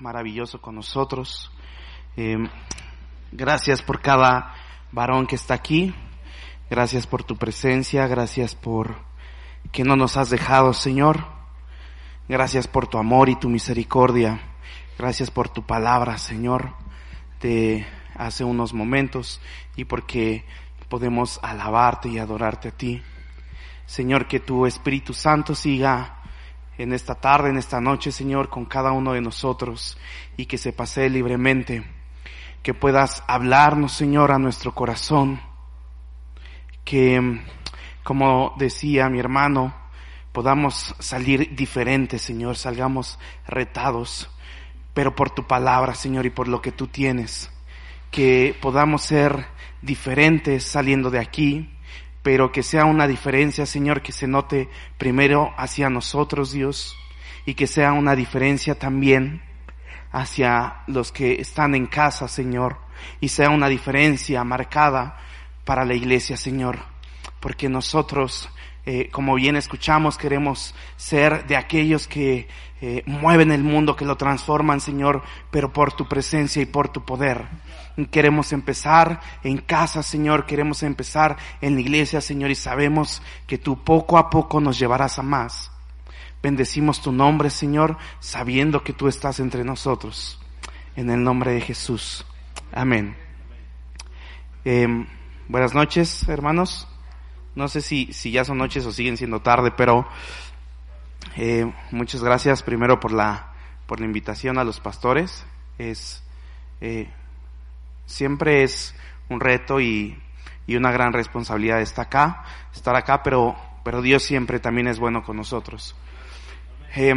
maravilloso con nosotros. Eh, gracias por cada varón que está aquí. Gracias por tu presencia. Gracias por que no nos has dejado, Señor. Gracias por tu amor y tu misericordia. Gracias por tu palabra, Señor, de hace unos momentos y porque podemos alabarte y adorarte a ti. Señor, que tu Espíritu Santo siga en esta tarde, en esta noche, Señor, con cada uno de nosotros y que se pase libremente. Que puedas hablarnos, Señor, a nuestro corazón. Que, como decía mi hermano, podamos salir diferentes, Señor, salgamos retados, pero por tu palabra, Señor, y por lo que tú tienes. Que podamos ser diferentes saliendo de aquí, pero que sea una diferencia, Señor, que se note primero hacia nosotros, Dios, y que sea una diferencia también hacia los que están en casa, Señor, y sea una diferencia marcada para la iglesia, Señor, porque nosotros, eh, como bien escuchamos, queremos ser de aquellos que eh, mueven el mundo, que lo transforman, Señor, pero por tu presencia y por tu poder. Queremos empezar en casa, Señor, queremos empezar en la iglesia, Señor, y sabemos que tú poco a poco nos llevarás a más. Bendecimos tu nombre, Señor, sabiendo que tú estás entre nosotros. En el nombre de Jesús. Amén. Eh, buenas noches, hermanos. No sé si, si ya son noches o siguen siendo tarde, pero eh, muchas gracias primero por la, por la invitación a los pastores. Es, eh, siempre es un reto y, y una gran responsabilidad estar acá, estar acá, pero, pero Dios siempre también es bueno con nosotros. Eh,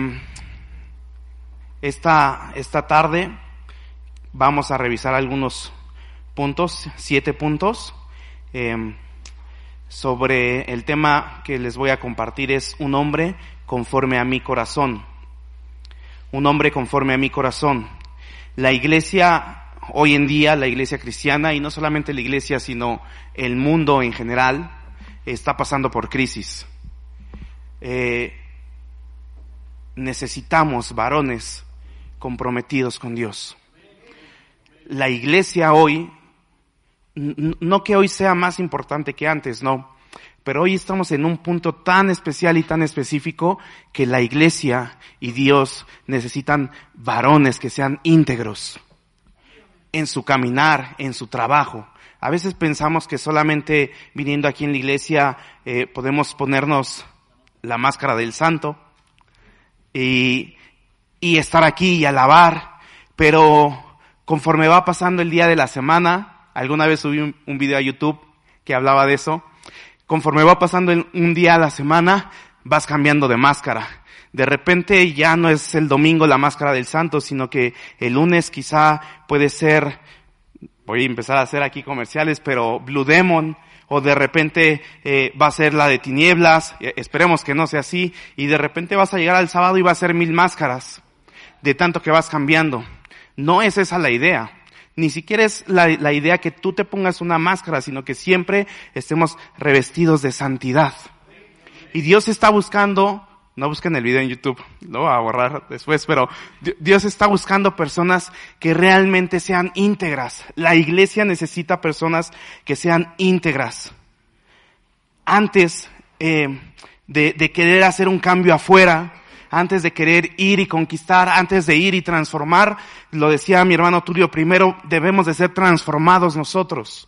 esta, esta tarde vamos a revisar algunos puntos, siete puntos, eh, sobre el tema que les voy a compartir es un hombre conforme a mi corazón. Un hombre conforme a mi corazón. La iglesia, hoy en día, la iglesia cristiana, y no solamente la iglesia, sino el mundo en general, está pasando por crisis. Eh, necesitamos varones comprometidos con Dios. La iglesia hoy, no que hoy sea más importante que antes, no, pero hoy estamos en un punto tan especial y tan específico que la iglesia y Dios necesitan varones que sean íntegros en su caminar, en su trabajo. A veces pensamos que solamente viniendo aquí en la iglesia eh, podemos ponernos la máscara del santo y, y estar aquí y alabar, pero conforme va pasando el día de la semana, alguna vez subí un, video a YouTube que hablaba de eso, conforme va pasando un día a la semana, vas cambiando de máscara. De repente ya no es el domingo la máscara del santo, sino que el lunes quizá puede ser, voy a empezar a hacer aquí comerciales, pero Blue Demon, o de repente eh, va a ser la de tinieblas, esperemos que no sea así, y de repente vas a llegar al sábado y va a ser mil máscaras, de tanto que vas cambiando. No es esa la idea. Ni siquiera es la, idea que tú te pongas una máscara, sino que siempre estemos revestidos de santidad. Y Dios está buscando, no busquen el video en YouTube, lo voy a borrar después, pero Dios está buscando personas que realmente sean íntegras. La iglesia necesita personas que sean íntegras. Antes eh, de, de querer hacer un cambio afuera, antes de querer ir y conquistar, antes de ir y transformar, lo decía mi hermano Tulio, primero debemos de ser transformados nosotros.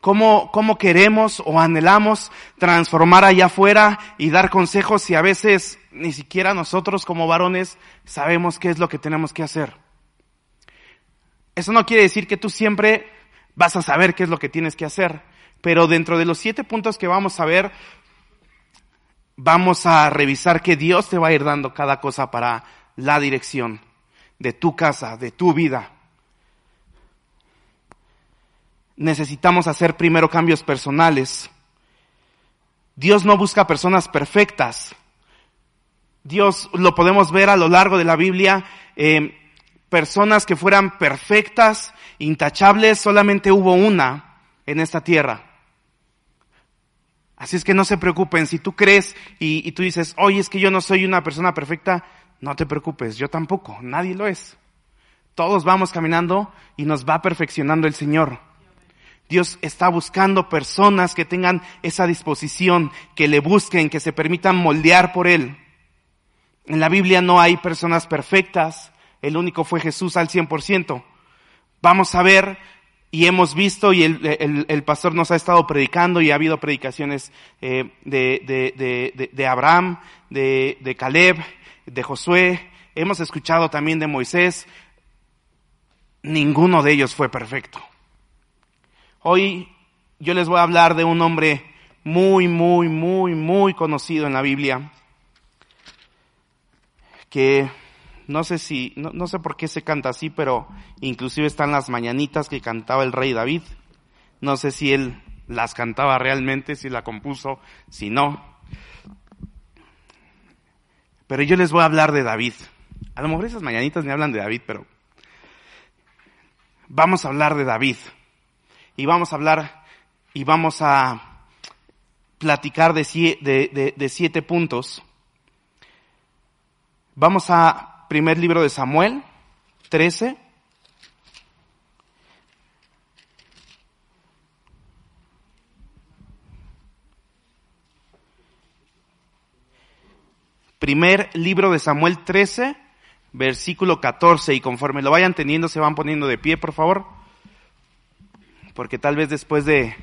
¿Cómo, cómo queremos o anhelamos transformar allá afuera y dar consejos si a veces ni siquiera nosotros como varones sabemos qué es lo que tenemos que hacer? Eso no quiere decir que tú siempre vas a saber qué es lo que tienes que hacer, pero dentro de los siete puntos que vamos a ver, vamos a revisar que Dios te va a ir dando cada cosa para la dirección de tu casa, de tu vida. Necesitamos hacer primero cambios personales. Dios no busca personas perfectas. Dios lo podemos ver a lo largo de la Biblia. Eh, personas que fueran perfectas, intachables, solamente hubo una en esta tierra. Así es que no se preocupen, si tú crees y, y, tú dices, oye, es que yo no soy una persona perfecta, no te preocupes, yo tampoco, nadie lo es. Todos vamos caminando y nos va perfeccionando el Señor. Dios está buscando personas que tengan esa disposición, que le busquen, que se permitan moldear por Él. En la Biblia no hay personas perfectas, el único fue Jesús al 100%. Vamos a ver y hemos visto y el, pastor nos ha estado predicando y ha habido predicaciones eh, de, de, de, Abraham, de, Caleb, de Josué, hemos escuchado también de Moisés. Ninguno de ellos fue perfecto. Hoy yo les voy a hablar de un hombre muy, muy, muy, muy conocido en la Biblia, que no sé si, no, sé por qué se canta así, pero inclusive están las mañanitas que cantaba el rey David. No sé si él las cantaba realmente, si la compuso, si no. Pero yo les voy a hablar de David. A lo mejor esas mañanitas me hablan de David, pero vamos a hablar de David. Y vamos a hablar y vamos a platicar de, siete puntos. Vamos a primer libro de Samuel, 13. Primer libro de Samuel 13, versículo 14, y conforme lo vayan teniendo, se van poniendo de pie, por favor. Porque tal vez después de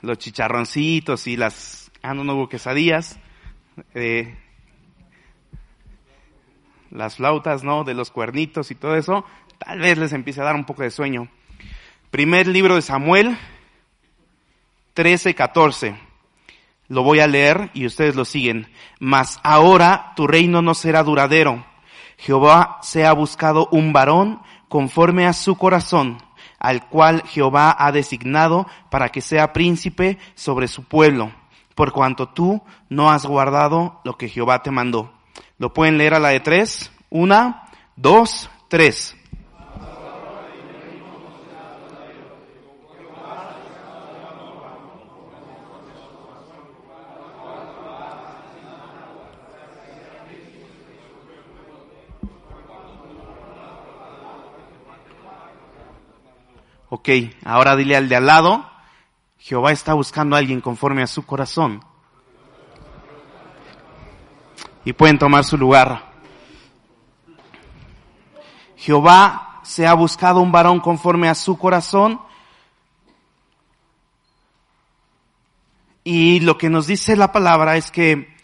los chicharroncitos y las, ah, no, no hubo quesadillas, eh, las flautas, ¿no? De los cuernitos y todo eso, tal vez les empiece a dar un poco de sueño. Primer libro de Samuel, 13, 14. Lo voy a leer y ustedes lo siguen. Mas ahora tu reino no será duradero. Jehová se ha buscado un varón conforme a su corazón, al cual Jehová ha designado para que sea príncipe sobre su pueblo, por cuanto tú no has guardado lo que Jehová te mandó. Lo pueden leer a la de tres. Una, dos, tres. Ok, ahora dile al de al lado, Jehová está buscando a alguien conforme a su corazón y pueden tomar su lugar. Jehová se ha buscado un varón conforme a su corazón. Y lo que nos dice la palabra es que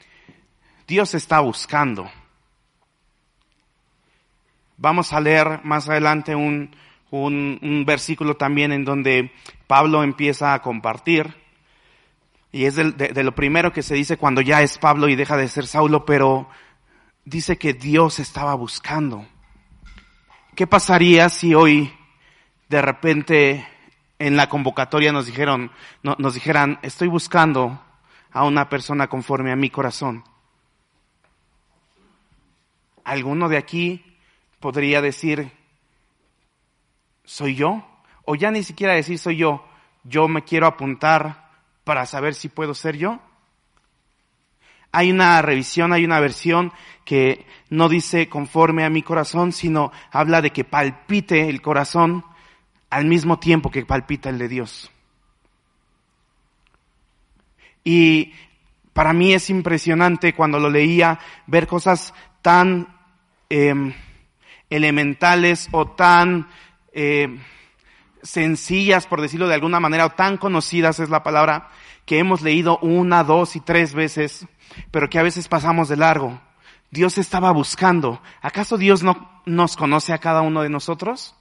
Dios está buscando. Vamos a leer más adelante un, un, versículo también en donde Pablo empieza a compartir y es de, lo primero que se dice cuando ya es Pablo y deja de ser Saulo, pero dice que Dios estaba buscando. ¿Qué pasaría si hoy de repente en la convocatoria nos dijeron, nos dijeran, estoy buscando a una persona conforme a mi corazón? ¿Alguno de aquí podría decir, soy yo? O ya ni siquiera decir soy yo, yo me quiero apuntar para saber si puedo ser yo? Hay una revisión, hay una versión que no dice conforme a mi corazón, sino habla de que palpite el corazón al mismo tiempo que palpita el de Dios. Y para mí es impresionante cuando lo leía ver cosas tan em, elementales o tan eh, sencillas, por decirlo de alguna manera, o tan conocidas es la palabra, que hemos leído una, dos y tres veces, pero que a veces pasamos de largo. Dios estaba buscando. ¿Acaso Dios no nos conoce a cada uno de nosotros?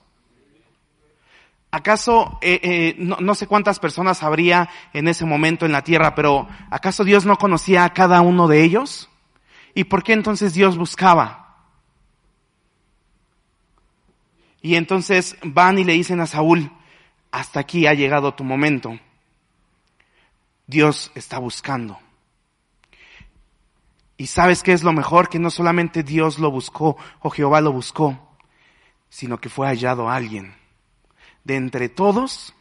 ¿Acaso, eh, eh, no, no, sé cuántas personas habría en ese momento en la tierra, pero ¿acaso Dios no conocía a cada uno de ellos? ¿Y por qué entonces Dios buscaba? Y entonces van y le dicen a Saúl, hasta aquí ha llegado tu momento. Dios está buscando. Y sabes qué es lo mejor, que no solamente Dios lo buscó o Jehová lo buscó, sino que fue hallado alguien. De entre todos,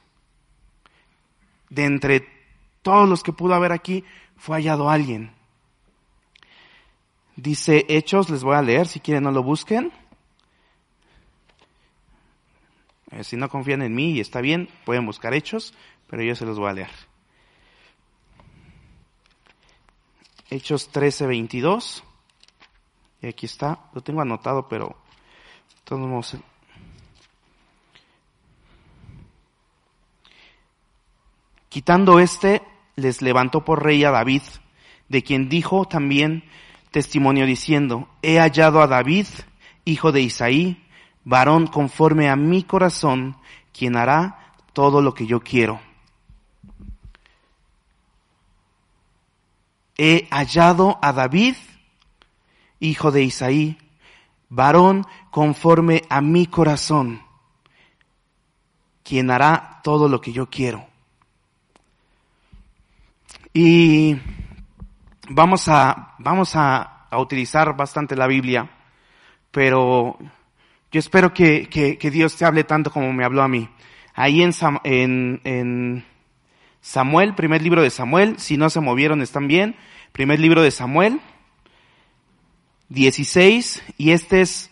de entre todos los que pudo haber aquí, fue hallado alguien. Dice Hechos, les voy a leer, si quieren no lo busquen. Eh, si no confían en mí y está bien, pueden buscar hechos, pero yo se los voy a leer. Hechos 13, 22. Y aquí está, lo tengo anotado, pero todos modos. Quitando este, les levantó por rey a David, de quien dijo también testimonio diciendo, he hallado a David, hijo de Isaí, varón conforme a mi corazón, quien hará todo lo que yo quiero. He hallado a David, hijo de Isaí, varón conforme a mi corazón, quien hará todo lo que yo quiero. Y vamos a, vamos a, utilizar bastante la Biblia, pero yo espero que, que, Dios te hable tanto como me habló a mí. Ahí en, en, en Samuel, primer libro de Samuel, si no se movieron están bien, primer libro de Samuel, 16, y este es,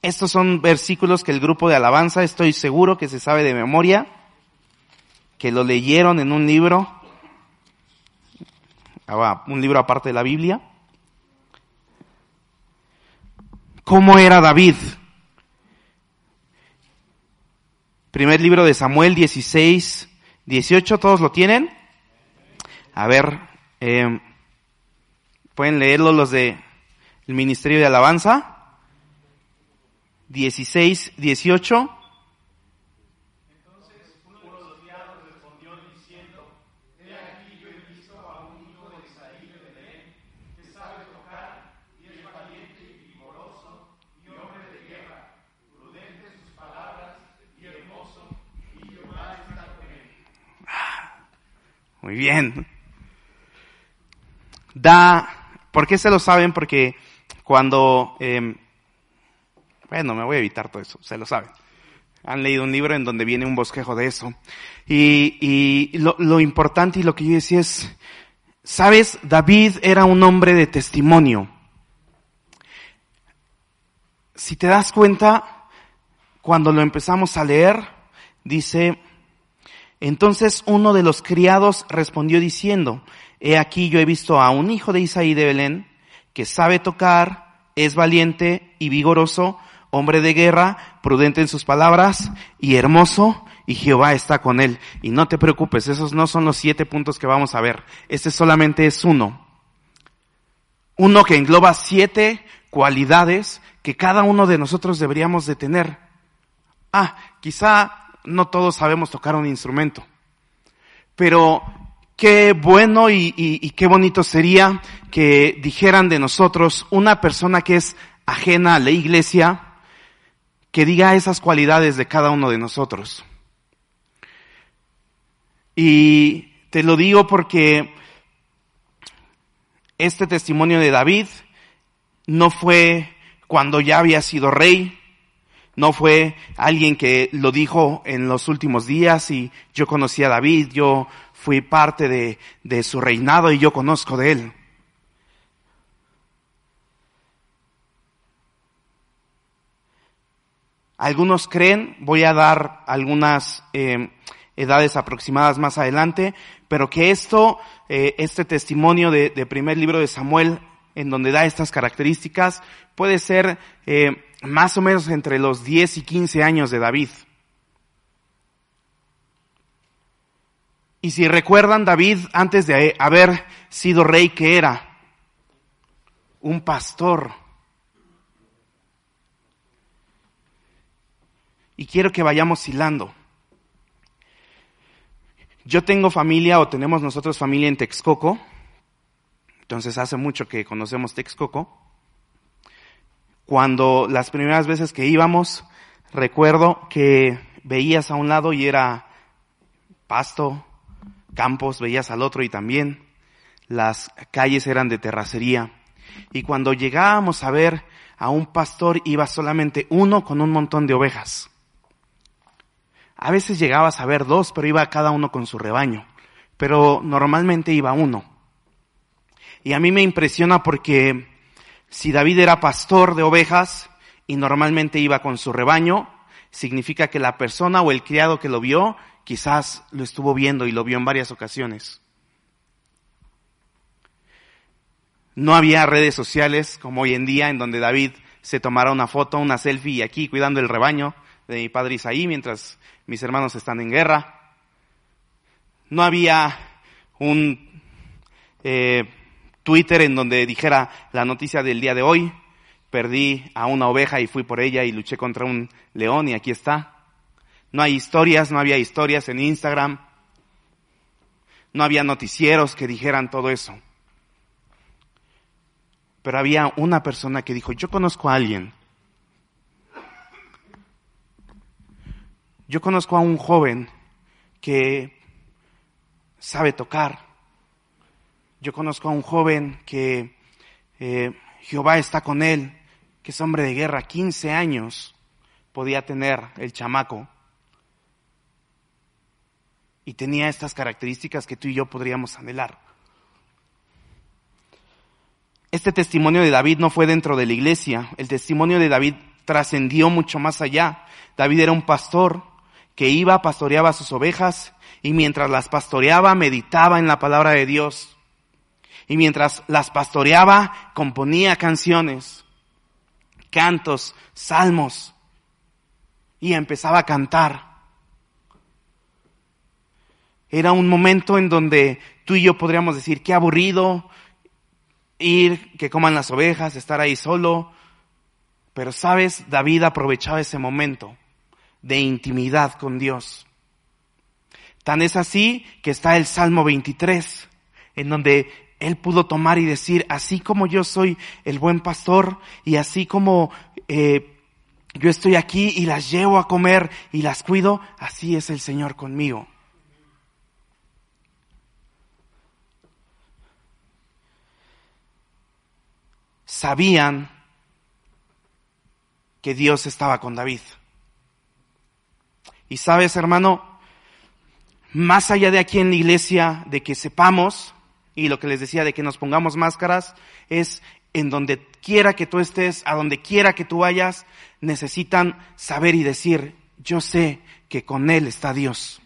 estos son versículos que el grupo de alabanza, estoy seguro que se sabe de memoria, que lo leyeron en un libro, un libro aparte de la Biblia. ¿Cómo era David? Primer libro de Samuel 16, 18, ¿todos lo tienen? A ver, eh, pueden leerlo los de el Ministerio de Alabanza. 16, 18. Muy bien. Da, ¿por qué se lo saben? Porque cuando, eh, bueno, me voy a evitar todo eso, se lo saben. Han leído un libro en donde viene un bosquejo de eso. Y, y lo, lo importante y lo que yo decía es, sabes, David era un hombre de testimonio. Si te das cuenta, cuando lo empezamos a leer, dice, entonces uno de los criados respondió diciendo, he aquí yo he visto a un hijo de Isaí de Belén, que sabe tocar, es valiente y vigoroso, hombre de guerra, prudente en sus palabras y hermoso, y Jehová está con él. Y no te preocupes, esos no son los siete puntos que vamos a ver. Este solamente es uno. Uno que engloba siete cualidades que cada uno de nosotros deberíamos de tener. Ah, quizá no todos sabemos tocar un instrumento. Pero qué bueno y, y, qué bonito sería que dijeran de nosotros una persona que es ajena a la iglesia, que diga esas cualidades de cada uno de nosotros. Y te lo digo porque este testimonio de David no fue cuando ya había sido rey, no fue alguien que lo dijo en los últimos días y yo conocí a David, yo fui parte de, su reinado y yo conozco de él. Algunos creen, voy a dar algunas eh, edades aproximadas más adelante, pero que esto, eh, este testimonio de, de, primer libro de Samuel, en donde da estas características, puede ser eh, más o menos entre los 10 y 15 años de David. Y si recuerdan, David, antes de haber sido rey, que era? Un pastor. Y quiero que vayamos hilando. Yo tengo familia o tenemos nosotros familia en Texcoco. Entonces hace mucho que conocemos Texcoco cuando las primeras veces que íbamos, recuerdo que veías a un lado y era pasto, campos, veías al otro y también las calles eran de terracería. Y cuando llegábamos a ver a un pastor iba solamente uno con un montón de ovejas. A veces llegabas a ver dos, pero iba cada uno con su rebaño. Pero normalmente iba uno. Y a mí me impresiona porque si David era pastor de ovejas y normalmente iba con su rebaño, significa que la persona o el criado que lo vio quizás lo estuvo viendo y lo vio en varias ocasiones. No había redes sociales como hoy en día en donde David se tomara una foto, una selfie y aquí cuidando el rebaño de mi padre Isaí mientras mis hermanos están en guerra. No había un eh, Twitter en donde dijera la noticia del día de hoy. Perdí a una oveja y fui por ella y luché contra un león y aquí está. No hay historias, no había historias en Instagram. No había noticieros que dijeran todo eso. Pero había una persona que dijo, yo conozco a alguien. Yo conozco a un joven que sabe tocar. Yo conozco a un joven que eh, Jehová está con él, que es hombre de guerra, 15 años podía tener el chamaco. Y tenía estas características que tú y yo podríamos anhelar. Este testimonio de David no fue dentro de la iglesia, el testimonio de David trascendió mucho más allá. David era un pastor que iba, pastoreaba sus ovejas y mientras las pastoreaba meditaba en la palabra de Dios. Y mientras las pastoreaba componía canciones, cantos, salmos y empezaba a cantar. Era un momento en donde tú y yo podríamos decir, qué aburrido, ir, que coman las ovejas, estar ahí solo. Pero sabes, David aprovechaba ese momento de intimidad con Dios. Tan es así que está el Salmo 23, en donde él pudo tomar y decir, así como yo soy el buen pastor y así como eh, yo estoy aquí y las llevo a comer y las cuido, así es el Señor conmigo. sabían que Dios estaba con David. Y sabes, hermano, más allá de aquí en la iglesia, de que sepamos, y lo que les decía de que nos pongamos máscaras, es en donde quiera que tú estés, a donde quiera que tú vayas, necesitan saber y decir, yo sé que con Él está Dios.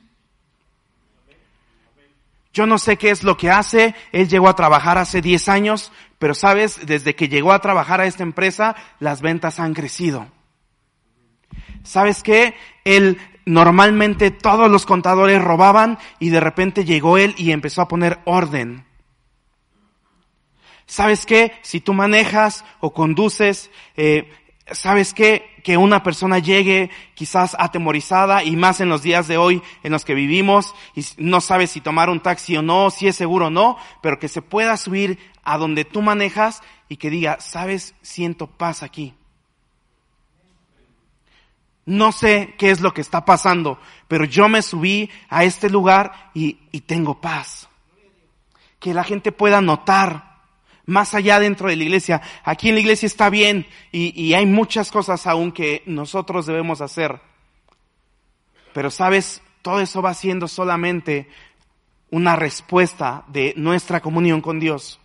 Yo no sé qué es lo que hace. Él llegó a trabajar hace 10 años, pero sabes, desde que llegó a trabajar a esta empresa, las ventas han crecido. ¿Sabes qué? Él normalmente todos los contadores robaban y de repente llegó él y empezó a poner orden. ¿Sabes qué? Si tú manejas o conduces, eh, ¿sabes qué? Que una persona llegue quizás atemorizada y más en los días de hoy en los que vivimos y no sabe si tomar un taxi o no, si es seguro o no, pero que se pueda subir a donde tú manejas y que diga, ¿sabes? Siento paz aquí. No sé qué es lo que está pasando, pero yo me subí a este lugar y, y tengo paz. Que la gente pueda notar más allá dentro de la iglesia. Aquí en la iglesia está bien y, hay muchas cosas aún que nosotros debemos hacer. Pero sabes, todo eso va siendo solamente una respuesta de nuestra comunión con Dios.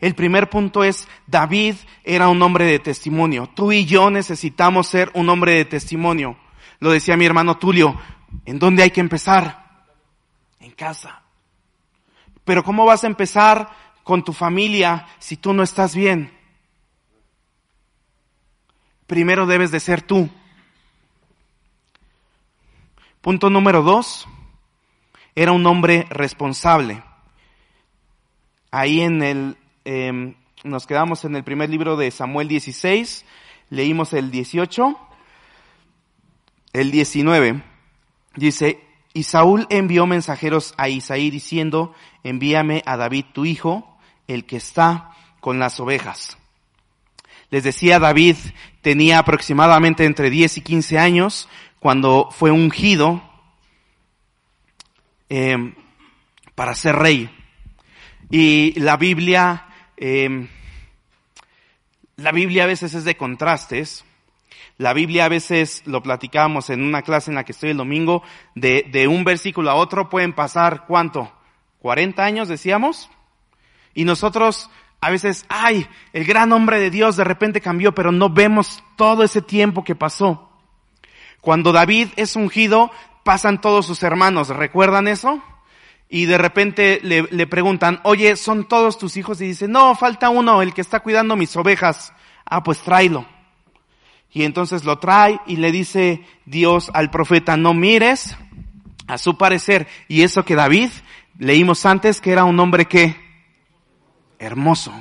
El primer punto es, David era un hombre de testimonio. Tú y yo necesitamos ser un hombre de testimonio. Lo decía mi hermano Tulio, ¿en dónde hay que empezar? En casa. Pero ¿cómo vas a empezar con tu familia si tú no estás bien? Primero debes de ser tú. Punto número dos, era un hombre responsable. Ahí en el, eh, nos quedamos en el primer libro de Samuel 16, leímos el 18, el 19, dice, y Saúl envió mensajeros a Isaí diciendo, envíame a David tu hijo, el que está con las ovejas. Les decía, David tenía aproximadamente entre 10 y 15 años cuando fue ungido eh, para ser rey. Y la Biblia, eh, la Biblia a veces es de contrastes. La Biblia a veces lo platicamos en una clase en la que estoy el domingo, de, de un versículo a otro pueden pasar, ¿cuánto? ¿40 años decíamos? Y nosotros a veces, ay, el gran hombre de Dios de repente cambió, pero no vemos todo ese tiempo que pasó. Cuando David es ungido, pasan todos sus hermanos, ¿recuerdan eso? Y de repente le, le preguntan, oye, ¿son todos tus hijos? Y dice, no, falta uno, el que está cuidando mis ovejas. Ah, pues tráelo. Y entonces lo trae y le dice Dios al profeta, no mires a su parecer. Y eso que David, leímos antes que era un hombre que, hermoso.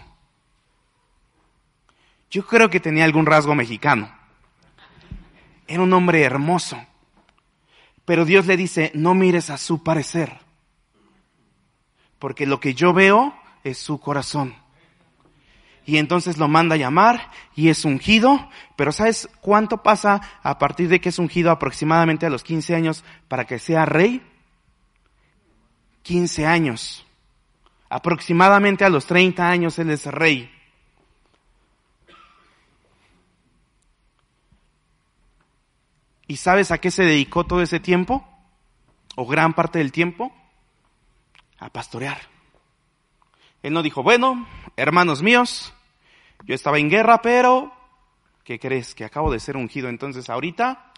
Yo creo que tenía algún rasgo mexicano. Era un hombre hermoso. Pero Dios le dice, no mires a su parecer. Porque lo que yo veo es su corazón y entonces lo manda a llamar y es ungido, pero ¿sabes cuánto pasa a partir de que es ungido aproximadamente a los 15 años para que sea rey? 15 años. Aproximadamente a los 30 años él es rey. ¿Y sabes a qué se dedicó todo ese tiempo? ¿O gran parte del tiempo? A pastorear. Él no dijo, bueno, hermanos míos, yo estaba en guerra, pero, ¿qué crees? Que acabo de ser ungido, entonces ahorita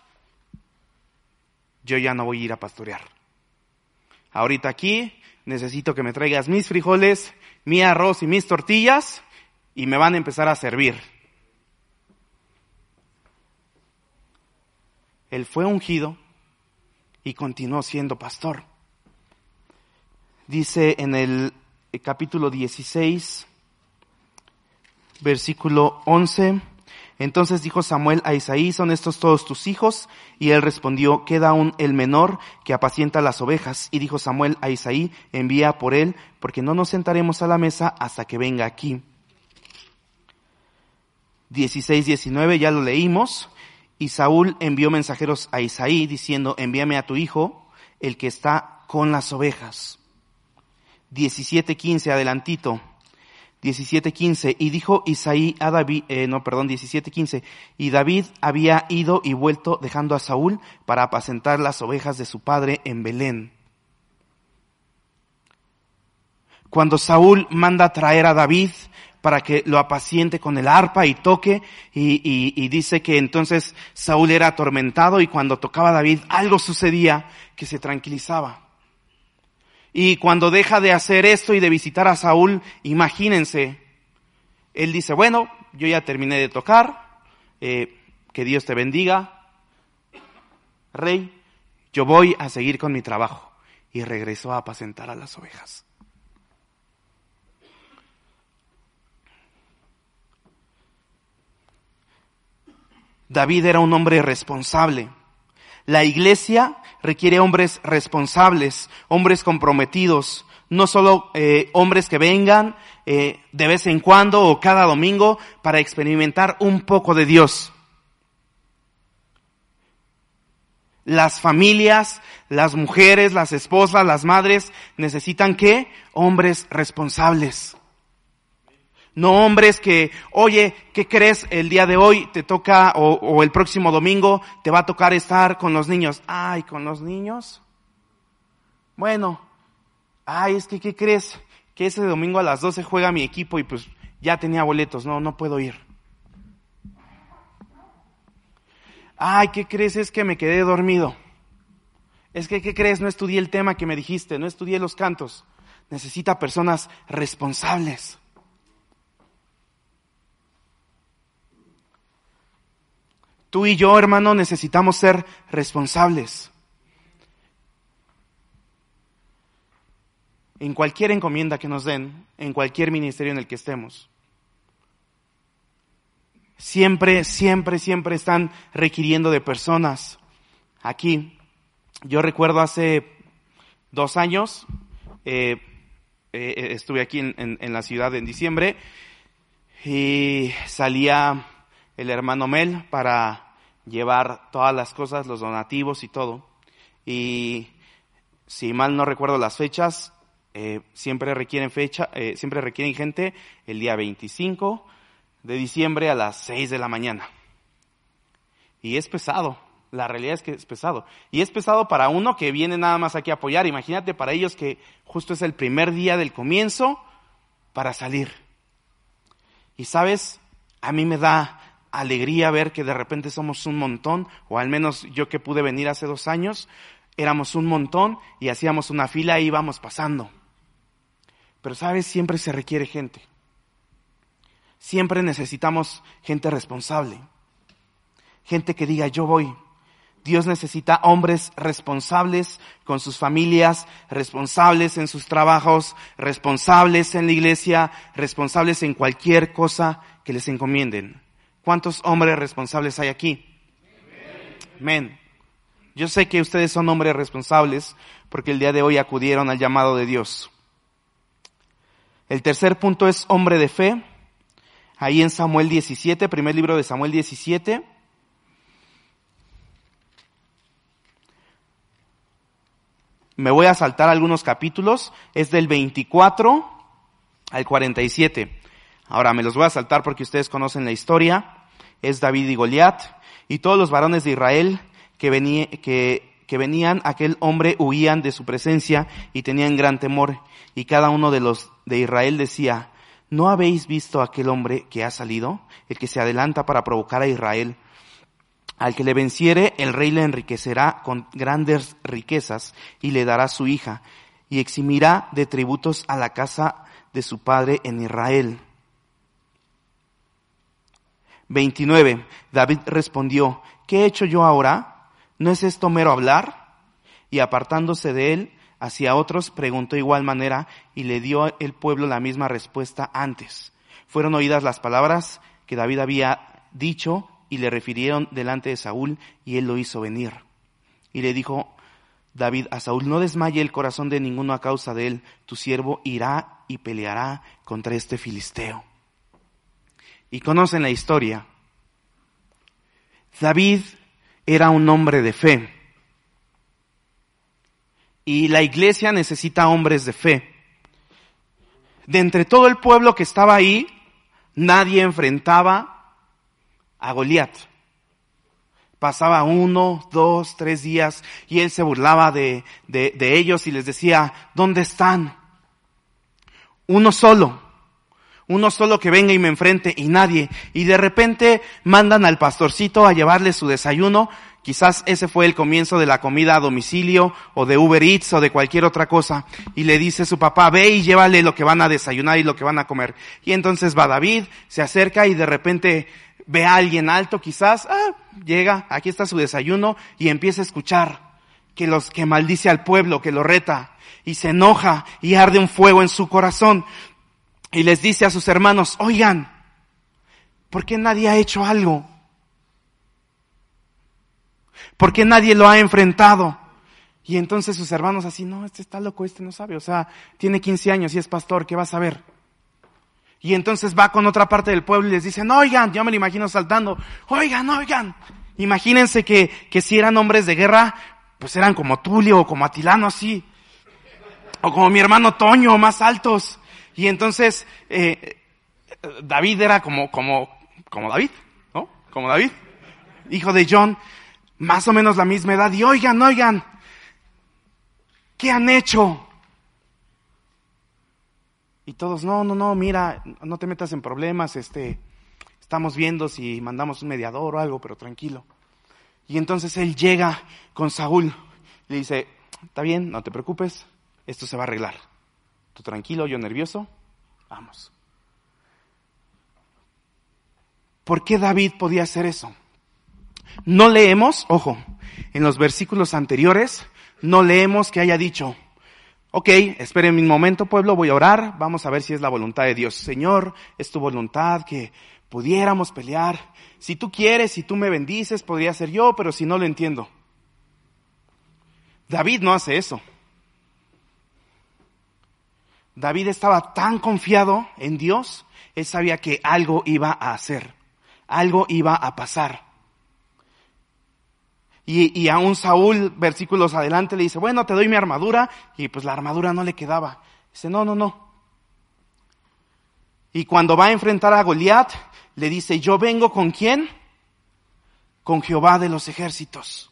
yo ya no voy a ir a pastorear. Ahorita aquí necesito que me traigas mis frijoles, mi arroz y mis tortillas y me van a empezar a servir. Él fue ungido y continuó siendo pastor. Dice en el eh, capítulo 16, versículo 11. Entonces dijo Samuel a Isaí, ¿son estos todos tus hijos? Y él respondió, queda aún el menor que apacienta las ovejas. Y dijo Samuel a Isaí, envía por él, porque no nos sentaremos a la mesa hasta que venga aquí. 16, 19, ya lo leímos. Y Saúl envió mensajeros a Isaí diciendo, envíame a tu hijo, el que está con las ovejas. 17.15, adelantito. 17.15, y dijo Isaí a David, eh, no, perdón, 17.15, y David había ido y vuelto dejando a Saúl para apacentar las ovejas de su padre en Belén. Cuando Saúl manda traer a David para que lo apaciente con el arpa y toque, y, y dice que entonces Saúl era atormentado y cuando tocaba a David algo sucedía que se tranquilizaba. Y cuando deja de hacer esto y de visitar a Saúl, imagínense, él dice, bueno, yo ya terminé de tocar, eh, que Dios te bendiga, rey, yo voy a seguir con mi trabajo. Y regresó a apacentar a las ovejas. David era un hombre responsable. La iglesia requiere hombres responsables, hombres comprometidos, no solo eh, hombres que vengan eh, de vez en cuando o cada domingo para experimentar un poco de Dios. Las familias, las mujeres, las esposas, las madres necesitan qué? Hombres responsables. No hombres que, oye, ¿qué crees? El día de hoy te toca, o, el próximo domingo te va a tocar estar con los niños. Ay, con los niños. Bueno, ay, es que, ¿qué crees? Que ese domingo a las 12 juega mi equipo y pues ya tenía boletos. No, no puedo ir. Ay, ¿qué crees? Es que me quedé dormido. Es que, ¿qué crees? No estudié el tema que me dijiste, no estudié los cantos. Necesita personas responsables. Tú y yo, hermano, necesitamos ser responsables. En cualquier encomienda que nos den, en cualquier ministerio en el que estemos. Siempre, siempre, siempre están requiriendo de personas. Aquí, yo recuerdo hace dos años, eh, eh, estuve aquí en, en la ciudad en diciembre y salía el hermano Mel para llevar todas las cosas, los donativos y todo. Y si mal no recuerdo las fechas, eh, siempre requieren fecha, eh, siempre requieren gente el día 25 de diciembre a las 6 de la mañana. Y es pesado, la realidad es que es pesado. Y es pesado para uno que viene nada más aquí a apoyar. Imagínate para ellos que justo es el primer día del comienzo para salir. Y sabes, a mí me da alegría ver que de repente somos un montón, o al menos yo que pude venir hace dos años, éramos un montón y hacíamos una fila y íbamos pasando. Pero sabes, siempre se requiere gente. Siempre necesitamos gente responsable. Gente que diga, yo voy. Dios necesita hombres responsables con sus familias, responsables en sus trabajos, responsables en la iglesia, responsables en cualquier cosa que les encomienden. ¿Cuántos hombres responsables hay aquí? Amén. Yo sé que ustedes son hombres responsables porque el día de hoy acudieron al llamado de Dios. El tercer punto es hombre de fe. Ahí en Samuel 17, primer libro de Samuel 17. Me voy a saltar algunos capítulos. Es del 24 al 47. Ahora me los voy a saltar porque ustedes conocen la historia. Es David y Goliat. Y todos los varones de Israel que, venía, que, que venían, aquel hombre huían de su presencia y tenían gran temor. Y cada uno de los de Israel decía, ¿no habéis visto aquel hombre que ha salido? El que se adelanta para provocar a Israel. Al que le venciere, el rey le enriquecerá con grandes riquezas y le dará su hija y eximirá de tributos a la casa de su padre en Israel. 29. David respondió, ¿qué he hecho yo ahora? ¿No es esto mero hablar? Y apartándose de él hacia otros, preguntó igual manera y le dio el pueblo la misma respuesta antes. Fueron oídas las palabras que David había dicho y le refirieron delante de Saúl y él lo hizo venir. Y le dijo David a Saúl, no desmaye el corazón de ninguno a causa de él, tu siervo irá y peleará contra este filisteo. Y conocen la historia. David era un hombre de fe. Y la iglesia necesita hombres de fe. De entre todo el pueblo que estaba ahí, nadie enfrentaba a Goliat. Pasaba uno, dos, tres días y él se burlaba de, de, de ellos y les decía, ¿dónde están? Uno solo, uno solo que venga y me enfrente y nadie. Y de repente mandan al pastorcito a llevarle su desayuno. Quizás ese fue el comienzo de la comida a domicilio o de Uber Eats o de cualquier otra cosa. Y le dice su papá, ve y llévale lo que van a desayunar y lo que van a comer. Y entonces va David, se acerca y de repente ve a alguien alto quizás, ah, llega, aquí está su desayuno y empieza a escuchar que los que maldice al pueblo, que lo reta y se enoja y arde un fuego en su corazón y les dice a sus hermanos, oigan, ¿por qué nadie ha hecho algo? ¿Por qué nadie lo ha enfrentado? Y entonces sus hermanos así, no, este está loco, este no sabe, o sea, tiene 15 años y es pastor, ¿qué va a saber? Y entonces va con otra parte del pueblo y les dice, no, oigan, yo me lo imagino saltando, oigan, oigan. Imagínense que, que si eran hombres de guerra, pues eran como Tulio o como Atilano así. O como mi hermano Toño, más altos. Y entonces, eh, David era como, como, como David, ¿no? Como David. Hijo de John, más o menos la misma edad. Y oigan, oigan, ¿qué han hecho? Y todos, no, no, no, mira, no te metas en problemas, este, estamos viendo si mandamos un mediador o algo, pero tranquilo. Y entonces él llega con Saúl, le dice, está bien, no te preocupes, esto se va a arreglar. Tú tranquilo, yo nervioso, vamos. ¿Por qué David podía hacer eso? No leemos, ojo, en los versículos anteriores, no leemos que haya dicho, Ok, esperen un momento, pueblo, voy a orar, vamos a ver si es la voluntad de Dios. Señor, es tu voluntad que pudiéramos pelear. Si tú quieres, si tú me bendices, podría ser yo, pero si no lo entiendo. David no hace eso. David estaba tan confiado en Dios, él sabía que algo iba a hacer, algo iba a pasar. Y, y un Saúl, versículos adelante, le dice, bueno, te doy mi armadura. Y pues la armadura no le quedaba. Dice, no, no, no. Y cuando va a enfrentar a Goliat, le dice, yo vengo con quién? Con Jehová de los ejércitos.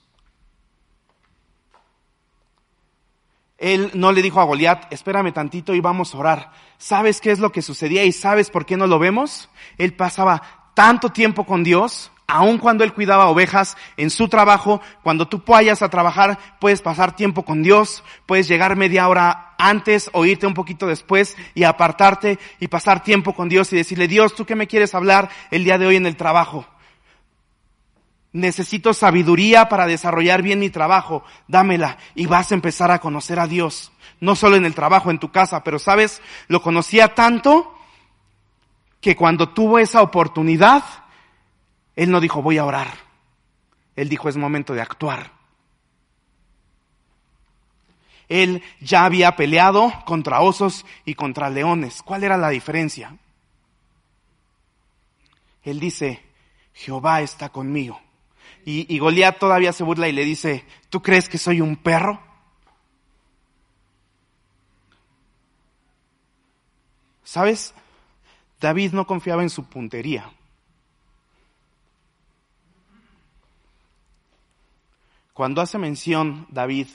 Él no le dijo a Goliat, espérame tantito y vamos a orar. ¿Sabes qué es lo que sucedía y sabes por qué no lo vemos? Él pasaba tanto tiempo con Dios, aun cuando él cuidaba ovejas en su trabajo, cuando tú vayas a trabajar, puedes pasar tiempo con Dios, puedes llegar media hora antes o irte un poquito después y apartarte y pasar tiempo con Dios y decirle, Dios, ¿tú qué me quieres hablar el día de hoy en el trabajo? Necesito sabiduría para desarrollar bien mi trabajo, dámela y vas a empezar a conocer a Dios. No solo en el trabajo, en tu casa, pero sabes, lo conocía tanto que cuando tuvo esa oportunidad, él no dijo voy a orar. Él dijo es momento de actuar. Él ya había peleado contra osos y contra leones. ¿Cuál era la diferencia? Él dice, Jehová está conmigo. Y, y Goliat todavía se burla y le dice, ¿tú crees que soy un perro? ¿Sabes? David no confiaba en su puntería. Cuando hace mención David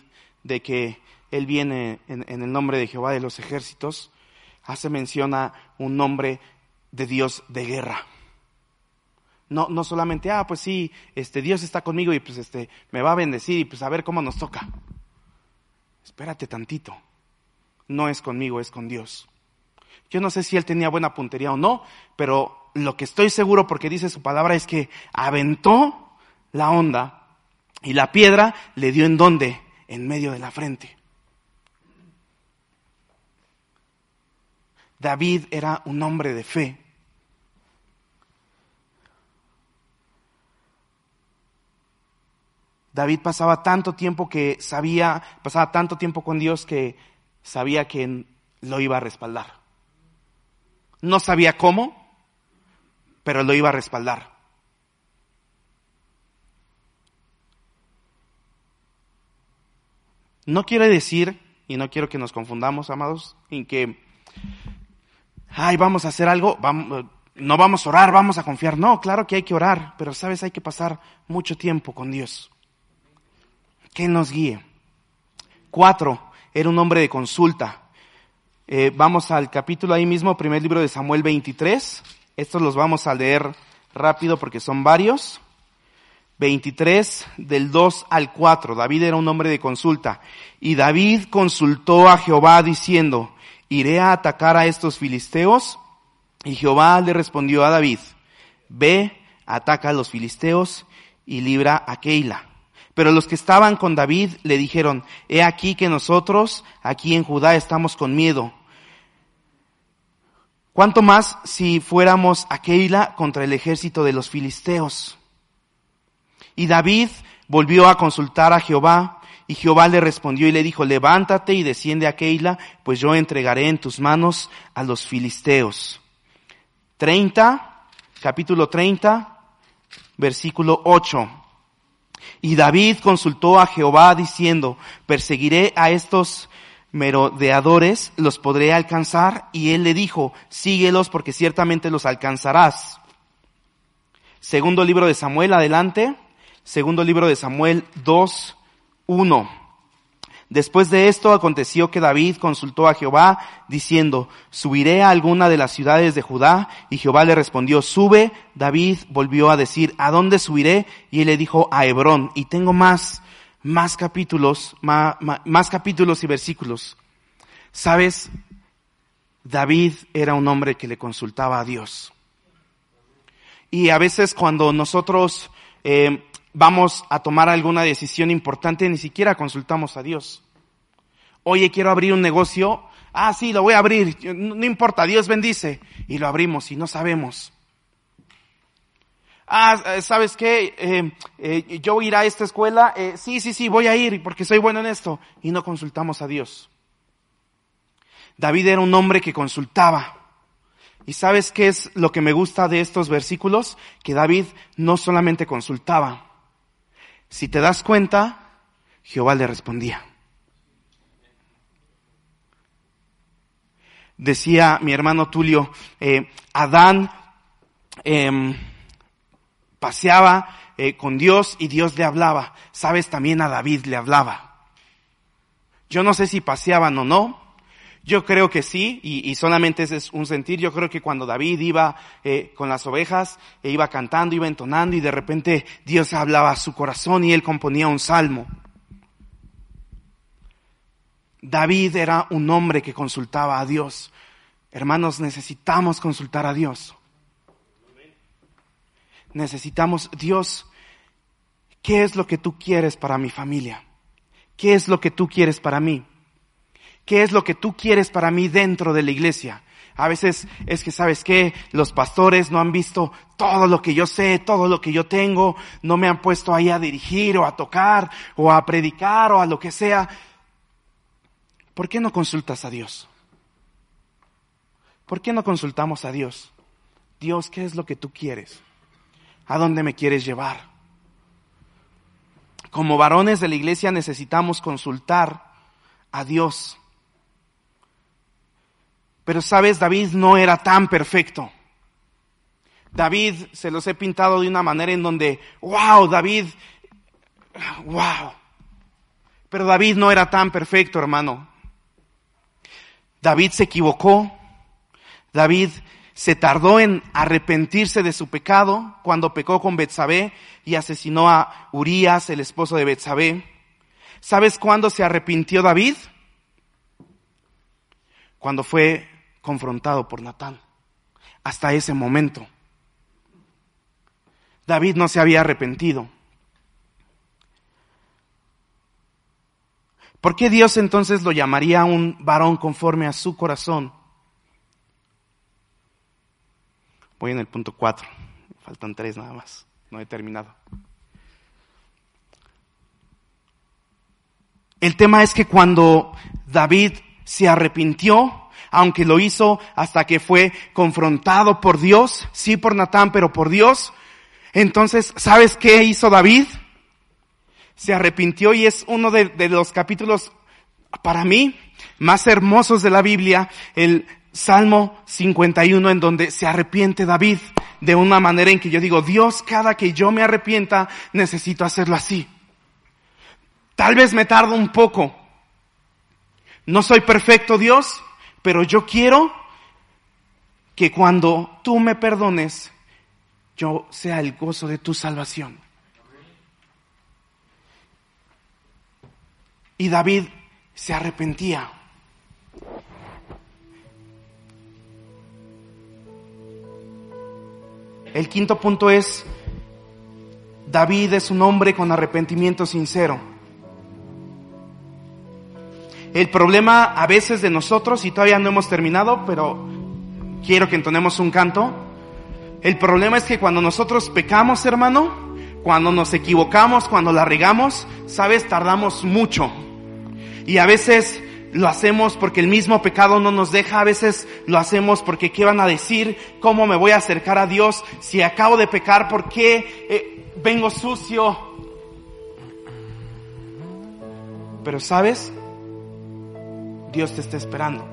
de que él viene en, el nombre de Jehová de los ejércitos, hace mención a un nombre de Dios de guerra. No, no solamente, ah, pues sí, este, Dios está conmigo y pues este, me va a bendecir y pues a ver cómo nos toca. Espérate tantito. No es conmigo, es con Dios. Yo no sé si él tenía buena puntería o no, pero lo que estoy seguro porque dice su palabra es que aventó la onda y la piedra le dio en dónde? En medio de la frente. David era un hombre de fe. David pasaba tanto tiempo que sabía, pasaba tanto tiempo con Dios que sabía que lo iba a respaldar. No sabía cómo, pero lo iba a respaldar. No quiere decir, y no quiero que nos confundamos, amados, en que, ay, vamos a hacer algo, vamos, no vamos a orar, vamos a confiar. No, claro que hay que orar, pero sabes, hay que pasar mucho tiempo con Dios. Que nos guíe. Cuatro, era un hombre de consulta. Eh, vamos al capítulo ahí mismo, primer libro de Samuel 23. Estos los vamos a leer rápido porque son varios. 23 del 2 al 4. David era un hombre de consulta. Y David consultó a Jehová diciendo, ¿iré a atacar a estos filisteos? Y Jehová le respondió a David, ve, ataca a los filisteos y libra a Keila. Pero los que estaban con David le dijeron, he aquí que nosotros aquí en Judá estamos con miedo. ¿Cuánto más si fuéramos a Keila contra el ejército de los filisteos? Y David volvió a consultar a Jehová, y Jehová le respondió y le dijo, levántate y desciende a Keila, pues yo entregaré en tus manos a los filisteos. 30, capítulo 30, versículo 8. Y David consultó a Jehová diciendo, perseguiré a estos merodeadores, los podré alcanzar. Y él le dijo, síguelos porque ciertamente los alcanzarás. Segundo libro de Samuel, adelante. Segundo libro de Samuel 2, 1. Después de esto aconteció que David consultó a Jehová diciendo, ¿subiré a alguna de las ciudades de Judá? Y Jehová le respondió, sube. David volvió a decir, ¿a dónde subiré? Y él le dijo, a Hebrón. Y tengo más, más capítulos, más, más capítulos y versículos. ¿Sabes? David era un hombre que le consultaba a Dios. Y a veces cuando nosotros eh, vamos a tomar alguna decisión importante, ni siquiera consultamos a Dios. Oye, quiero abrir un negocio. Ah, sí, lo voy a abrir. No, importa, Dios bendice. Y lo abrimos y no sabemos. Ah, eh, ¿sabes qué? Eh, eh, yo voy a ir a esta escuela. sí, sí, sí, voy a ir porque soy bueno en esto. Y no consultamos a Dios. David era un hombre que consultaba. ¿Y sabes qué es lo que me gusta de estos versículos? Que David no solamente consultaba, si te das cuenta, Jehová le respondía. Decía mi hermano Tulio, eh, Adán em, paseaba eh, con Dios y Dios le hablaba. Sabes, también a David le hablaba. Yo no sé si paseaban o no. Yo creo que sí, y, solamente ese es un sentir. Yo creo que cuando David iba eh, con las ovejas, e iba cantando, iba entonando, y de repente Dios hablaba a su corazón y él componía un salmo. David era un hombre que consultaba a Dios. Hermanos, necesitamos consultar a Dios. Necesitamos, Dios, ¿qué es lo que tú quieres para mi familia? ¿Qué es lo que tú quieres para mí? ¿Qué es lo que tú quieres para mí dentro de la iglesia? A veces es que, ¿sabes qué? Los pastores no han visto todo lo que yo sé, todo lo que yo tengo, no me han puesto ahí a dirigir o a tocar o a predicar o a lo que sea. ¿Por qué no consultas a Dios? ¿Por qué no consultamos a Dios? Dios, ¿qué es lo que tú quieres? ¿A dónde me quieres llevar? Como varones de la iglesia necesitamos consultar a Dios. Pero sabes, David no era tan perfecto. David se los he pintado de una manera en donde, wow, David, wow. Pero David no era tan perfecto, hermano. David se equivocó. David se tardó en arrepentirse de su pecado cuando pecó con Betsabé y asesinó a Urías, el esposo de Betsabé. ¿Sabes cuándo se arrepintió David? Cuando fue confrontado por Natán. Hasta ese momento. David no se había arrepentido. ¿Por qué Dios entonces lo llamaría un varón conforme a su corazón? Voy en el punto 4. Faltan tres nada más. No he terminado. El tema es que cuando David se arrepintió, aunque lo hizo hasta que fue confrontado por Dios, sí por Natán, pero por Dios. Entonces, ¿sabes qué hizo David? Se arrepintió y es uno de, los capítulos, para mí, más hermosos de la Biblia, el Salmo 51, en donde se arrepiente David de una manera en que yo digo, Dios, cada que yo me arrepienta, necesito hacerlo así. Tal vez me tardo un poco. No soy perfecto, Dios, pero yo quiero que cuando tú me perdones, yo sea el gozo de tu salvación. Y David se arrepentía. El quinto punto es, David es un hombre con arrepentimiento sincero. El problema a veces de nosotros, y todavía no hemos terminado, pero quiero que entonemos un canto. El problema es que cuando nosotros pecamos, hermano, cuando nos equivocamos, cuando la regamos, sabes, tardamos mucho. Y a veces lo hacemos porque el mismo pecado no nos deja, a veces lo hacemos porque qué van a decir, cómo me voy a acercar a Dios si acabo de pecar, por qué eh, vengo sucio. Pero sabes, Dios te está esperando.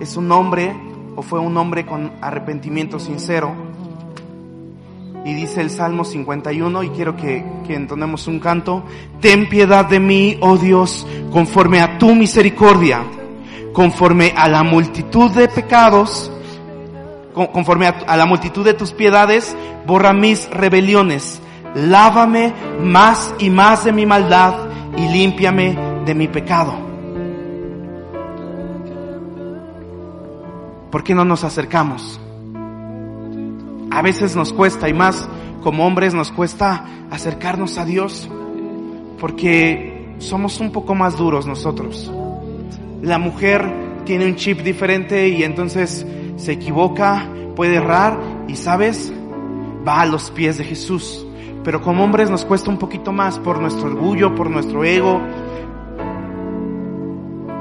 Es un hombre o fue un hombre con arrepentimiento sincero. Y dice el Salmo 51, y quiero que, que entonemos un canto, ten piedad de mí, oh Dios, conforme a tu misericordia, conforme a la multitud de pecados, conforme a, la multitud de tus piedades, borra mis rebeliones, lávame más y más de mi maldad y límpiame de mi pecado. ¿Por qué no nos acercamos? A veces nos cuesta y más como hombres nos cuesta acercarnos a Dios porque somos un poco más duros nosotros. La mujer tiene un chip diferente y entonces se equivoca, puede errar y sabes, va a los pies de Jesús. Pero como hombres nos cuesta un poquito más por nuestro orgullo, por nuestro ego.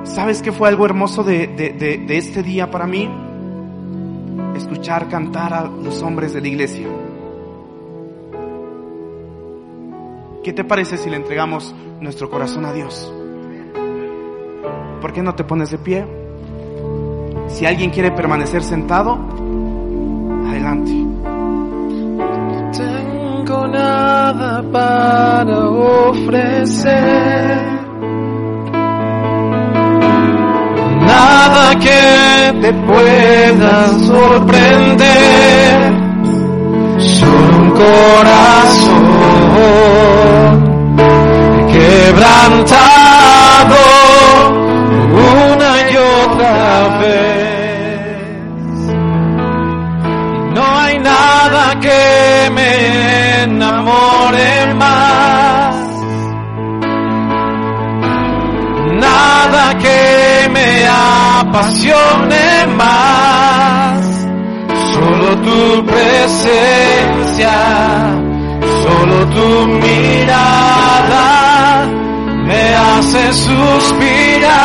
¿Sabes qué fue algo hermoso de, de este día para mí? Escuchar cantar a los hombres de la iglesia. ¿Qué te parece si le entregamos nuestro corazón a Dios? ¿Por qué no te pones de pie? Si alguien quiere permanecer sentado, adelante. Tengo nada para ofrecer. Nada que te pueda sorprender. Solo un corazón quebrantado una y otra vez. Apasione más. Solo tu presencia, solo tu mirada me hace suspirar.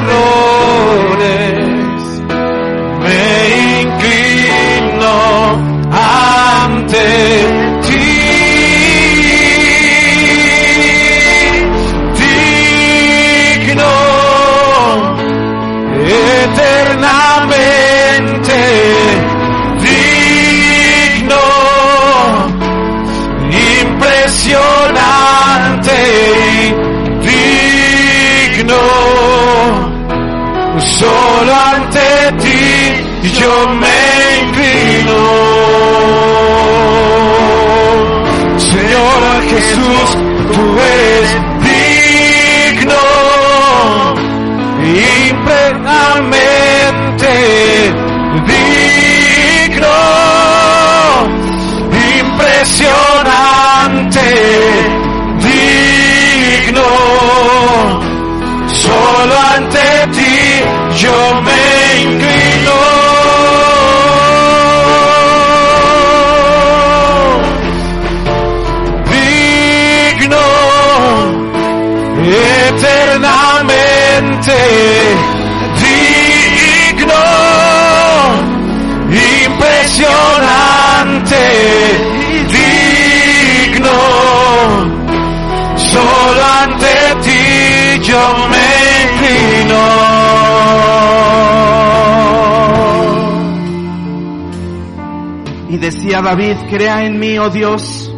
Multitud yo me inclino. Señor Jesús, tú eres digno, impregnamente digno, impresionante, digno. Solo ante ti yo me impresionante, digno. Solo ante ti yo me inclino. Y decía David, crea en mí, oh Dios,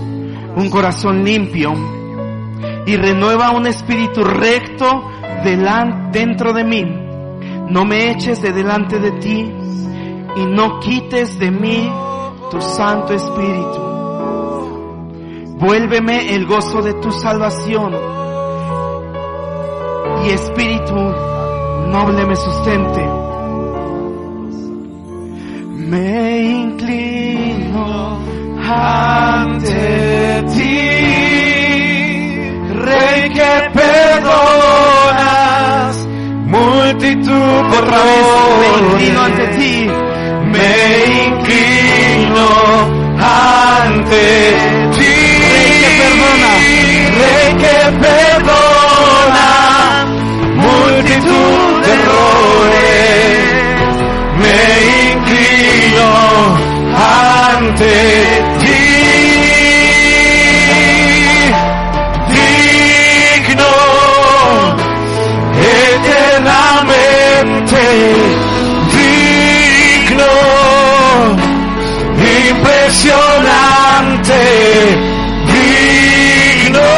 un corazón limpio y renueva un espíritu recto delan- dentro de mí. No me eches de delante de ti y no quites de mí tu Santo Espíritu. Vuélveme el gozo de tu salvación y espíritu noble me sustente. Me inclino ante ti, Rey que perdonas multitud Otra vez, me inclino ante ti, Me inclino ante ti. Rey que perdona. Rey que perdona multitud de errores. Me inclino ante ti. Digno eternamente impresionante, digno,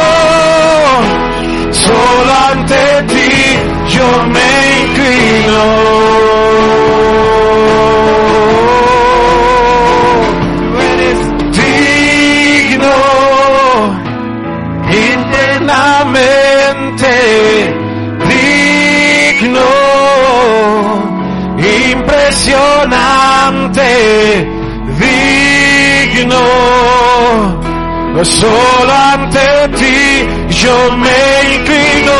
solo ante ti yo me inclino. Impresionante, digno. Solo ante ti yo me inclino.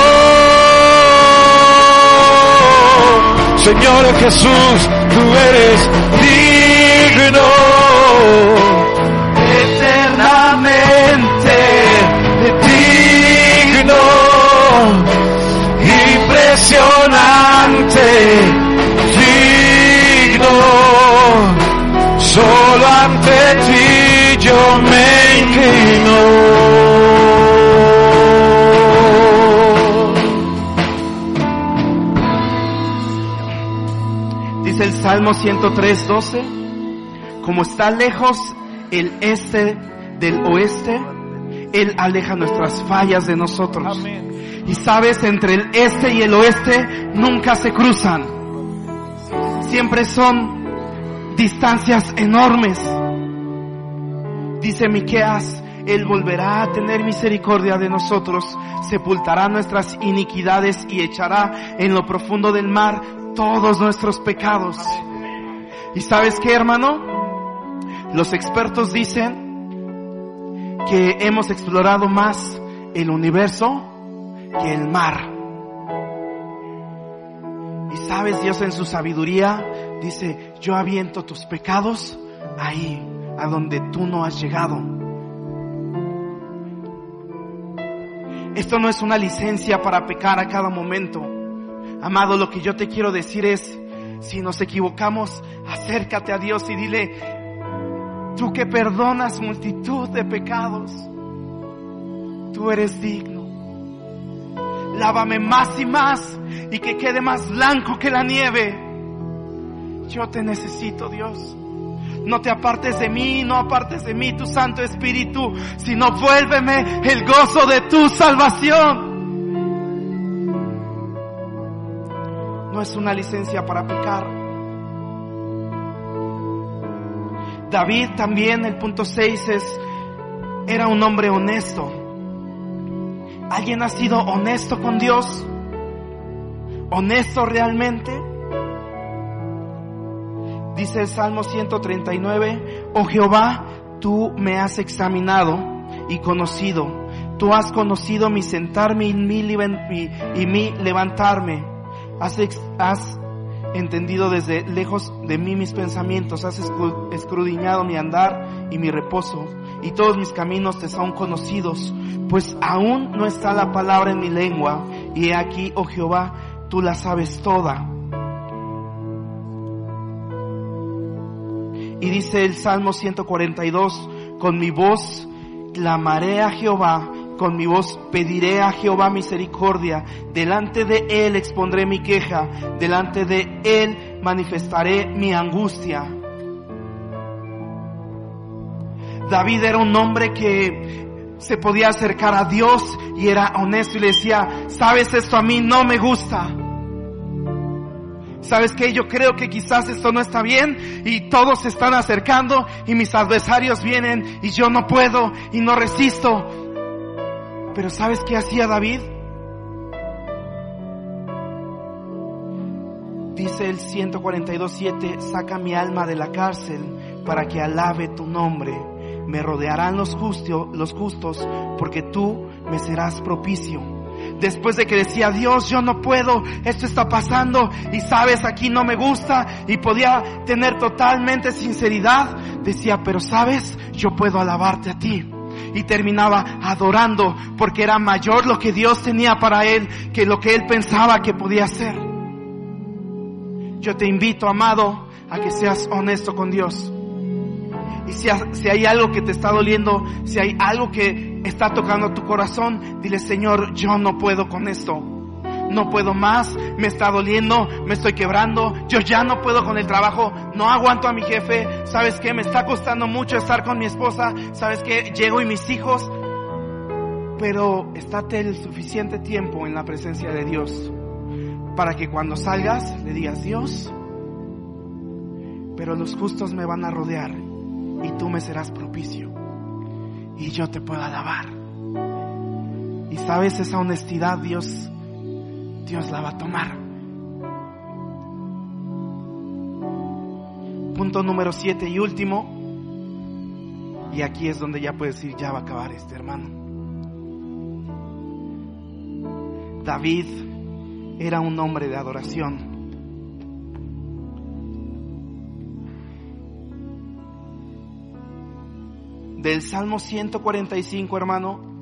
Señor Jesús, tú eres digno eternamente digno, impresionante, yo me. Dice el Salmo 103, 12, como está lejos el este del oeste, Él aleja nuestras fallas de nosotros. Amén. Y sabes, entre el este y el oeste nunca se cruzan. Siempre son distancias enormes. Dice Miqueas, Él volverá a tener misericordia de nosotros, sepultará nuestras iniquidades y echará en lo profundo del mar todos nuestros pecados. ¿Y sabes qué, hermano? Los expertos dicen que hemos explorado más el universo que el mar. Y sabes, Dios en su sabiduría dice, yo aviento tus pecados ahí, a donde tú no has llegado. Esto no es una licencia para pecar a cada momento. Amado, lo que yo te quiero decir es, si nos equivocamos, acércate a Dios y dile, tú que perdonas multitud de pecados, tú eres digno. Lávame más y más y que quede más blanco que la nieve. Yo te necesito, Dios. No te apartes de mí, no apartes de mí tu Santo Espíritu, sino vuélveme el gozo de tu salvación. No es una licencia para pecar. David también, el punto 6 es, era un hombre honesto. ¿Alguien ha sido honesto con Dios? ¿Honesto realmente? Dice el Salmo 139, oh Jehová, tú me has examinado y conocido. Tú has conocido mi sentarme y mi, levantarme. Has, has, entendido desde lejos de mí mis pensamientos. Has escudriñado mi andar y mi reposo. Y todos mis caminos te son conocidos. Pues aún no está la palabra en mi lengua. Y he aquí, oh Jehová, tú la sabes toda. Y dice el Salmo 142, con mi voz clamaré a Jehová, con mi voz pediré a Jehová misericordia, delante de Él expondré mi queja, delante de Él manifestaré mi angustia. David era un hombre que se podía acercar a Dios y era honesto y le decía, sabes esto a mí no me gusta. ¿Sabes qué? Yo creo que quizás esto no está bien y todos se están acercando y mis adversarios vienen y yo no puedo y no resisto. Pero ¿sabes qué hacía David? Dice el 142.7, saca mi alma de la cárcel para que alabe tu nombre. Me rodearán los, los justos porque tú me serás propicio después de que decía, Dios, yo no puedo, esto está pasando y sabes, aquí no me gusta y podía tener totalmente sinceridad, decía, pero sabes, yo puedo alabarte a ti. Y terminaba adorando porque era mayor lo que Dios tenía para él que lo que él pensaba que podía hacer. Yo te invito, amado, a que seas honesto con Dios. Y si, si, hay algo que te está doliendo, si hay algo que está tocando tu corazón, dile, Señor, yo no puedo con esto. No puedo más, me está doliendo, me estoy quebrando, yo ya no puedo con el trabajo, no aguanto a mi jefe, sabes que me está costando mucho estar con mi esposa, sabes que llego y mis hijos, pero estate el suficiente tiempo en la presencia de Dios para que cuando salgas le digas, Dios, pero los justos me van a rodear y tú me serás propicio y yo te puedo alabar. Y sabes esa honestidad Dios, Dios la va a tomar. Punto número siete y último. Y aquí es donde ya puedes decir, ya va a acabar este hermano. David era un hombre de adoración. Del Salmo 145, hermano,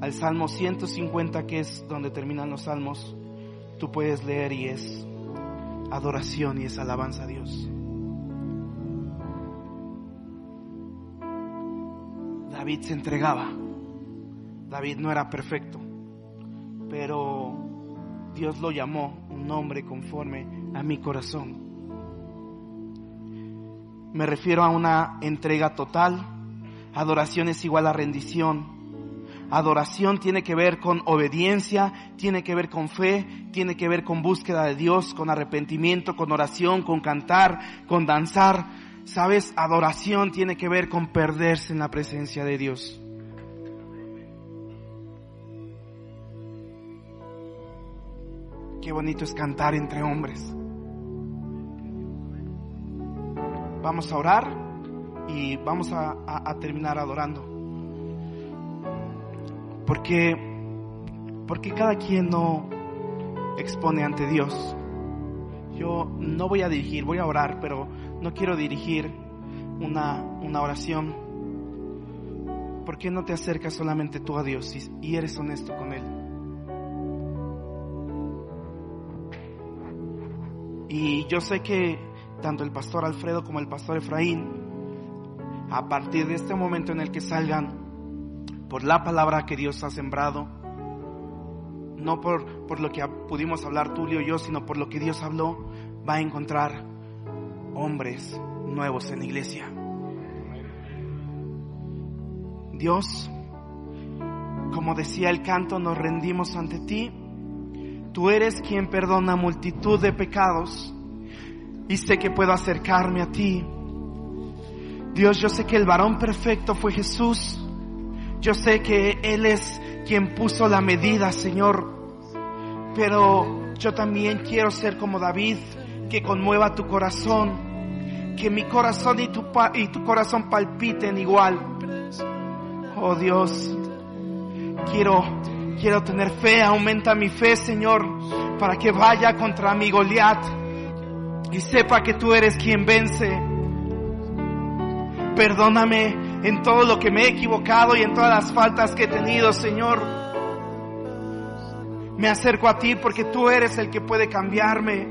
al Salmo 150, que es donde terminan los salmos, tú puedes leer y es adoración y es alabanza a Dios. David se entregaba. David no era perfecto, pero Dios lo llamó un hombre conforme a mi corazón. Me refiero a una entrega total. Adoración es igual a rendición. Adoración tiene que ver con obediencia, tiene que ver con fe, tiene que ver con búsqueda de Dios, con arrepentimiento, con oración, con cantar, con danzar. Sabes, adoración tiene que ver con perderse en la presencia de Dios. Qué bonito es cantar entre hombres. Vamos a orar y vamos a, terminar adorando. Porque, porque cada quien no expone ante Dios. Yo no voy a dirigir, voy a orar, pero no quiero dirigir una, una oración. ¿Por qué no te acercas solamente tú a Dios y eres honesto con Él? Y yo sé que tanto el pastor Alfredo como el pastor Efraín, a partir de este momento en el que salgan por la palabra que Dios ha sembrado, no por, por lo que pudimos hablar Tulio y yo, sino por lo que Dios habló, va a encontrar hombres nuevos en la iglesia. Dios, como decía el canto, nos rendimos ante ti Tú eres quien perdona multitud de pecados y sé que puedo acercarme a ti. Dios, yo sé que el varón perfecto fue Jesús. Yo sé que Él es quien puso la medida, Señor. Pero yo también quiero ser como David, que conmueva tu corazón. Que mi corazón y tu, corazón palpiten igual. Oh Dios, quiero Quiero tener fe, aumenta mi fe, Señor, para que vaya contra mi Goliat y sepa que tú eres quien vence. Perdóname en todo lo que me he equivocado y en todas las faltas que he tenido, Señor. Me acerco a ti porque tú eres el que puede cambiarme.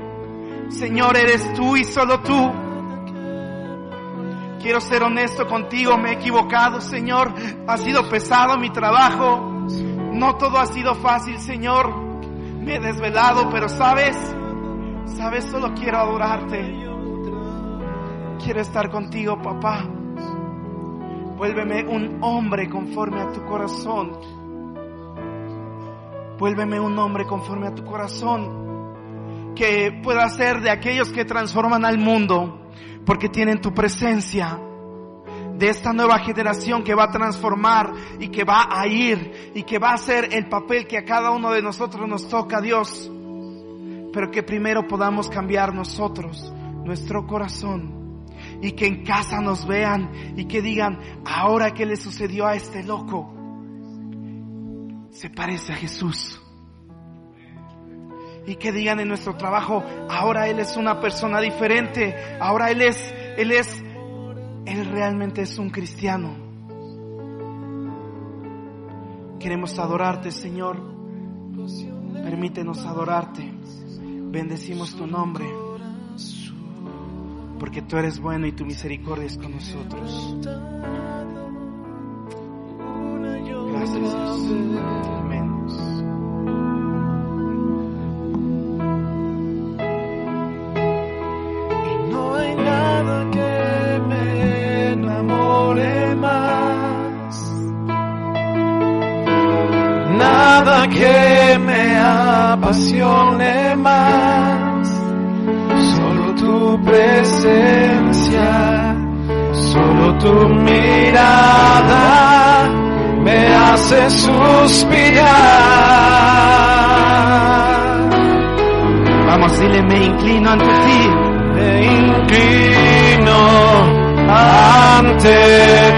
Señor, eres tú y solo tú. Quiero ser honesto contigo, me he equivocado, Señor. Ha sido pesado mi trabajo. No todo ha sido fácil, Señor. Me he desvelado, pero sabes, sabes, solo quiero adorarte. Quiero estar contigo, papá. Vuélveme un hombre conforme a tu corazón. Vuélveme un hombre conforme a tu corazón. Que pueda ser de aquellos que transforman al mundo porque tienen tu presencia de esta nueva generación que va a transformar y que va a ir y que va a hacer el papel que a cada uno de nosotros nos toca, Dios. Pero que primero podamos cambiar nosotros, nuestro corazón, y que en casa nos vean y que digan, ahora que le sucedió a este loco, se parece a Jesús. Y que digan en nuestro trabajo, ahora Él es una persona diferente, ahora Él es, Él es él realmente es un cristiano. Queremos adorarte, Señor. Permítenos adorarte. Bendecimos tu nombre. Porque tú eres bueno y tu misericordia es con nosotros. Gracias, Dios. Amén. nada que me apasione más, solo tu presencia, solo tu mirada me hace suspirar. Vamos, dile, me inclino ante ti. Me inclino ante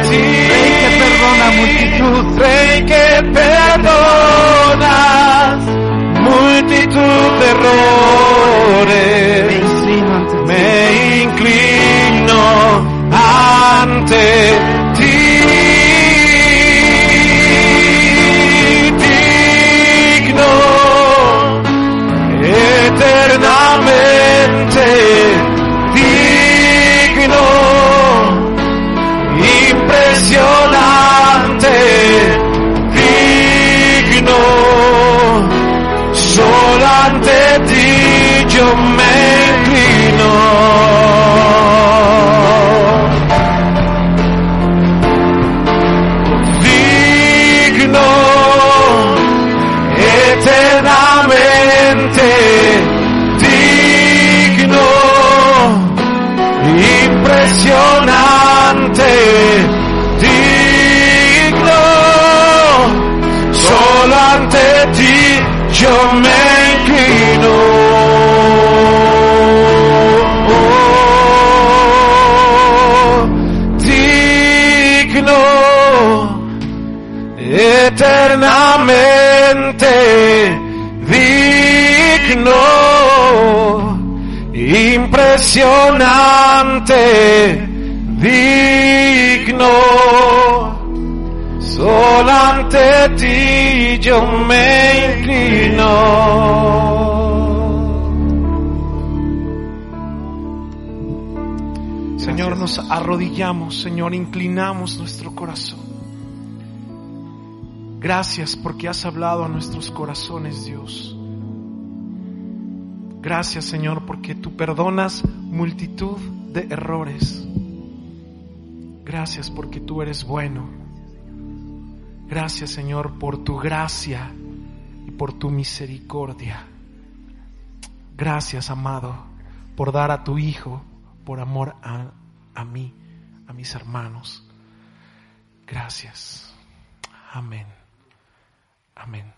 ti. Rey que perdona multitud. Rey que perdonas multitud de errores. Me inclino ante ti. Digno eternamente digno impresionante impresionante, digno. Solo ante ti yo me inclino. Señor, nos arrodillamos, Señor, inclinamos nuestro corazón. Gracias porque has hablado a nuestros corazones, Dios. Gracias, Señor, porque tú perdonas multitud de errores. Gracias porque tú eres bueno. Gracias, Señor, por tu gracia y por tu misericordia. Gracias, amado, por dar a tu Hijo por amor a, a mí, a mis hermanos. Gracias. Amén. Amén.